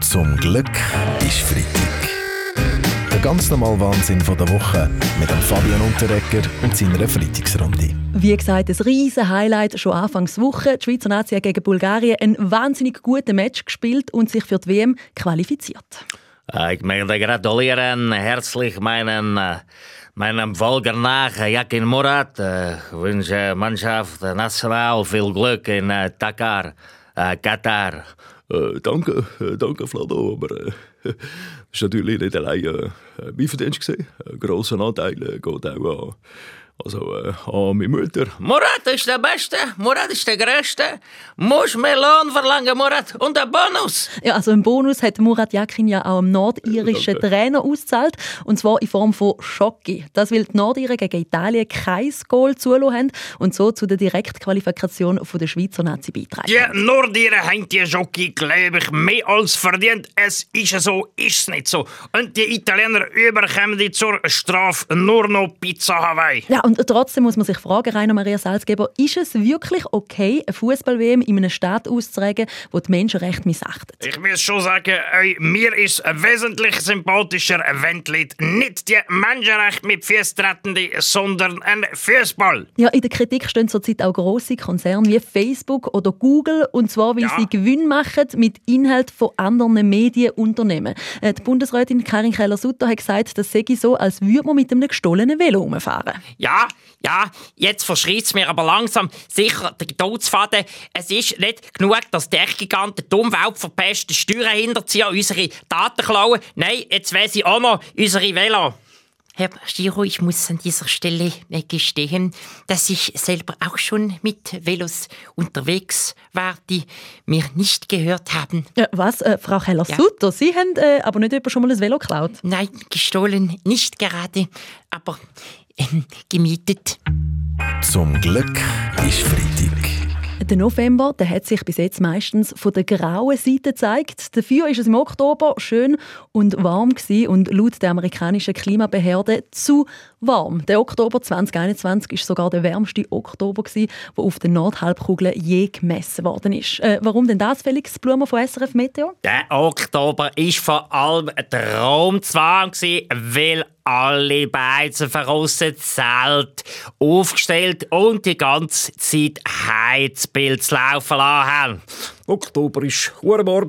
Zum Glück ist Freitag. Der ganz normale Wahnsinn von der Woche mit dem Fabian Unterrecker und seiner Freitagsrunde. Wie gesagt, ein riesen Highlight schon Anfangs Woche. Die Schweizer Nazi hat gegen Bulgarien ein wahnsinnig gutes Match gespielt und sich für die WM qualifiziert. Äh, Ich möchte gratulieren herzlich meinen, äh, meinem Volker nach, Jakin Murat. Äh, Ich wünsche Mannschaft national viel Glück in äh, Dakar, äh, Katar. Äh, danke, äh, danke Flado, aber das ist natürlich nicht allein äh, mein Verdienst gewesen. Ein grosser Anteil geht auch an, also, äh, an meine Mutter. Murat ist der Beste, Murat ist der Größte. Muss mehr Lohn verlangen, Murat, und ein Bonus. Ja, also einen Bonus hat Murat Yakin ja auch am nordirischen Danke. Trainer ausgezahlt. Und zwar in Form von Schocki. Das, weil die Nordiren gegen Italien kein Goal zulassen haben und so zu der Direktqualifikation von der Schweizer Nazi beitragen. Die Nordiren haben die Jockey, glaube ich, mehr als verdient. Es ist so, ist es nicht so. Und die Italiener überkommen die zur Strafe nur noch Pizza Hawaii. Ja, und trotzdem muss man sich fragen, Rainer Maria Salzgeber, ist es wirklich okay, eine Fußball-WM in einem Staat auszutragen, wo die Menschenrechte missachtet? Ich muss schon sagen, ey, mir ist wesentlich sympathischer, wenn die Leute nicht die Menschenrechte mit Füßen treten, sondern ein Fußball. Ja, in der Kritik stehen zurzeit auch grosse Konzerne wie Facebook oder Google, und zwar, weil Ja. sie Gewinn machen mit Inhalt von anderen Medienunternehmen. Äh, Die Bundesrätin Karin Keller-Sutter hat gesagt, das sei so, als würde man mit einem gestohlenen Velo rumfahren. Ja, ja, jetzt verschreit es mir aber langsam sicher der Todesfaden. Es ist nicht genug, dass die Tech-Giganten die Umwelt verpesten, Steuern hinterziehen, unsere Daten klauen. Nein, jetzt will sie auch noch unsere Velo. Herr Giro, ich muss an dieser Stelle äh, gestehen, dass ich selber auch schon mit Velos unterwegs war, die mir nicht gehört haben. Äh, was, äh, Frau Keller-Sutter, Sie haben äh, aber nicht jemand schon mal ein Velo geklaut? Nein, gestohlen nicht gerade, aber gemietet. Zum Glück ist Freitag. Der November der hat sich bis jetzt meistens von der grauen Seite gezeigt. Dafür ist es im Oktober schön und warm gewesen und laut der amerikanischen Klimabehörde zu warm. Der Oktober 2021 ist sogar der wärmste Oktober gewesen, der auf der Nordhalbkugel je gemessen worden ist. Äh, warum denn das, Felix Blumer von SRF Meteo? Der Oktober war vor allem ein Traumzwang, gewesen, weil alle Beizen verrostet, Zelt aufgestellt und die ganze Zeit Heizbild zu laufen lassen. Oktober war warm,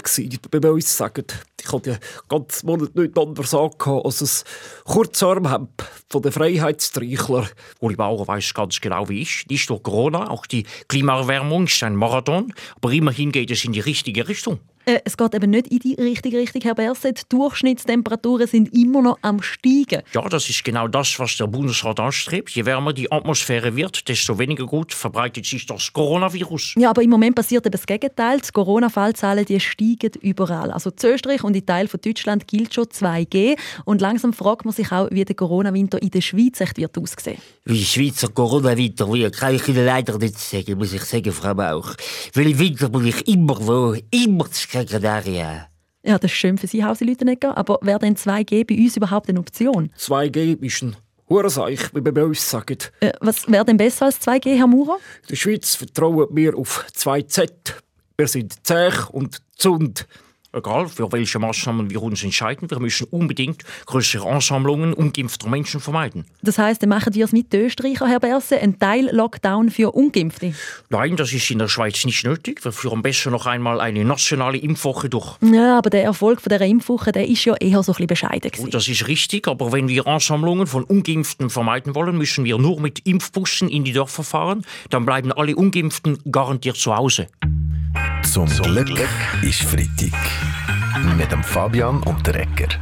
bei uns sagen. Ich hatte den ganzen Monat nichts anderes angehabt als ein Kurzarmhemd von den Freiheitsstreichler. Uli Bauer weiß ganz genau, wie ist. Nicht durch Corona, auch die Klimaerwärmung ist ein Marathon. Aber immerhin geht es in die richtige Richtung. Äh, es geht eben nicht in die richtige Richtung, Herr Berset. Die Durchschnittstemperaturen sind immer noch am Steigen. Ja, das ist genau das, was der Bundesrat anstrebt. Je wärmer die Atmosphäre wird, desto weniger gut verbreitet sich das Coronavirus. Ja, aber im Moment passiert eben das Gegenteil. Die Corona-Fallzahlen die steigen überall. Also in Österreich und in Teilen von Deutschland gilt schon 2G. Und langsam fragt man sich auch, wie der Corona-Winter in der Schweiz echt wird aussehen. Wie Schweizer Corona-Winter wird, kann ich Ihnen leider nicht sagen, muss ich sagen, Frau Bauch. Weil im Winter muss ich immer wo, immer zu Sekretariat. Ja, das ist schön für Sie, Hauseleutenegger. Aber wäre denn 2G bei uns überhaupt eine Option? 2G ist ein Hurenseich, wie wir bei uns sagen. Äh, was wäre denn besser als 2G, Herr Maurer? In der Schweiz vertrauen wir auf 2Z. Wir sind zäh und zund. Egal, für welche Maßnahmen wir uns entscheiden, wir müssen unbedingt größere Ansammlungen ungeimpfter Menschen vermeiden. Das heisst, dann machen wir es mit den Österreichern, Herr Berse, ein Teil-Lockdown für Ungeimpfte. Nein, das ist in der Schweiz nicht nötig. Wir führen besser noch einmal eine nationale Impfwoche durch. Ja, aber der Erfolg von dieser Impfwoche der ist ja eher so ein bisschen bescheiden. gewesen. Gut, das ist richtig, aber wenn wir Ansammlungen von Ungeimpften vermeiden wollen, müssen wir nur mit Impfbussen in die Dörfer fahren. Dann bleiben alle Ungeimpften garantiert zu Hause. Zum, Glück ist Freitag. Mit dem Fabian und der Ecker.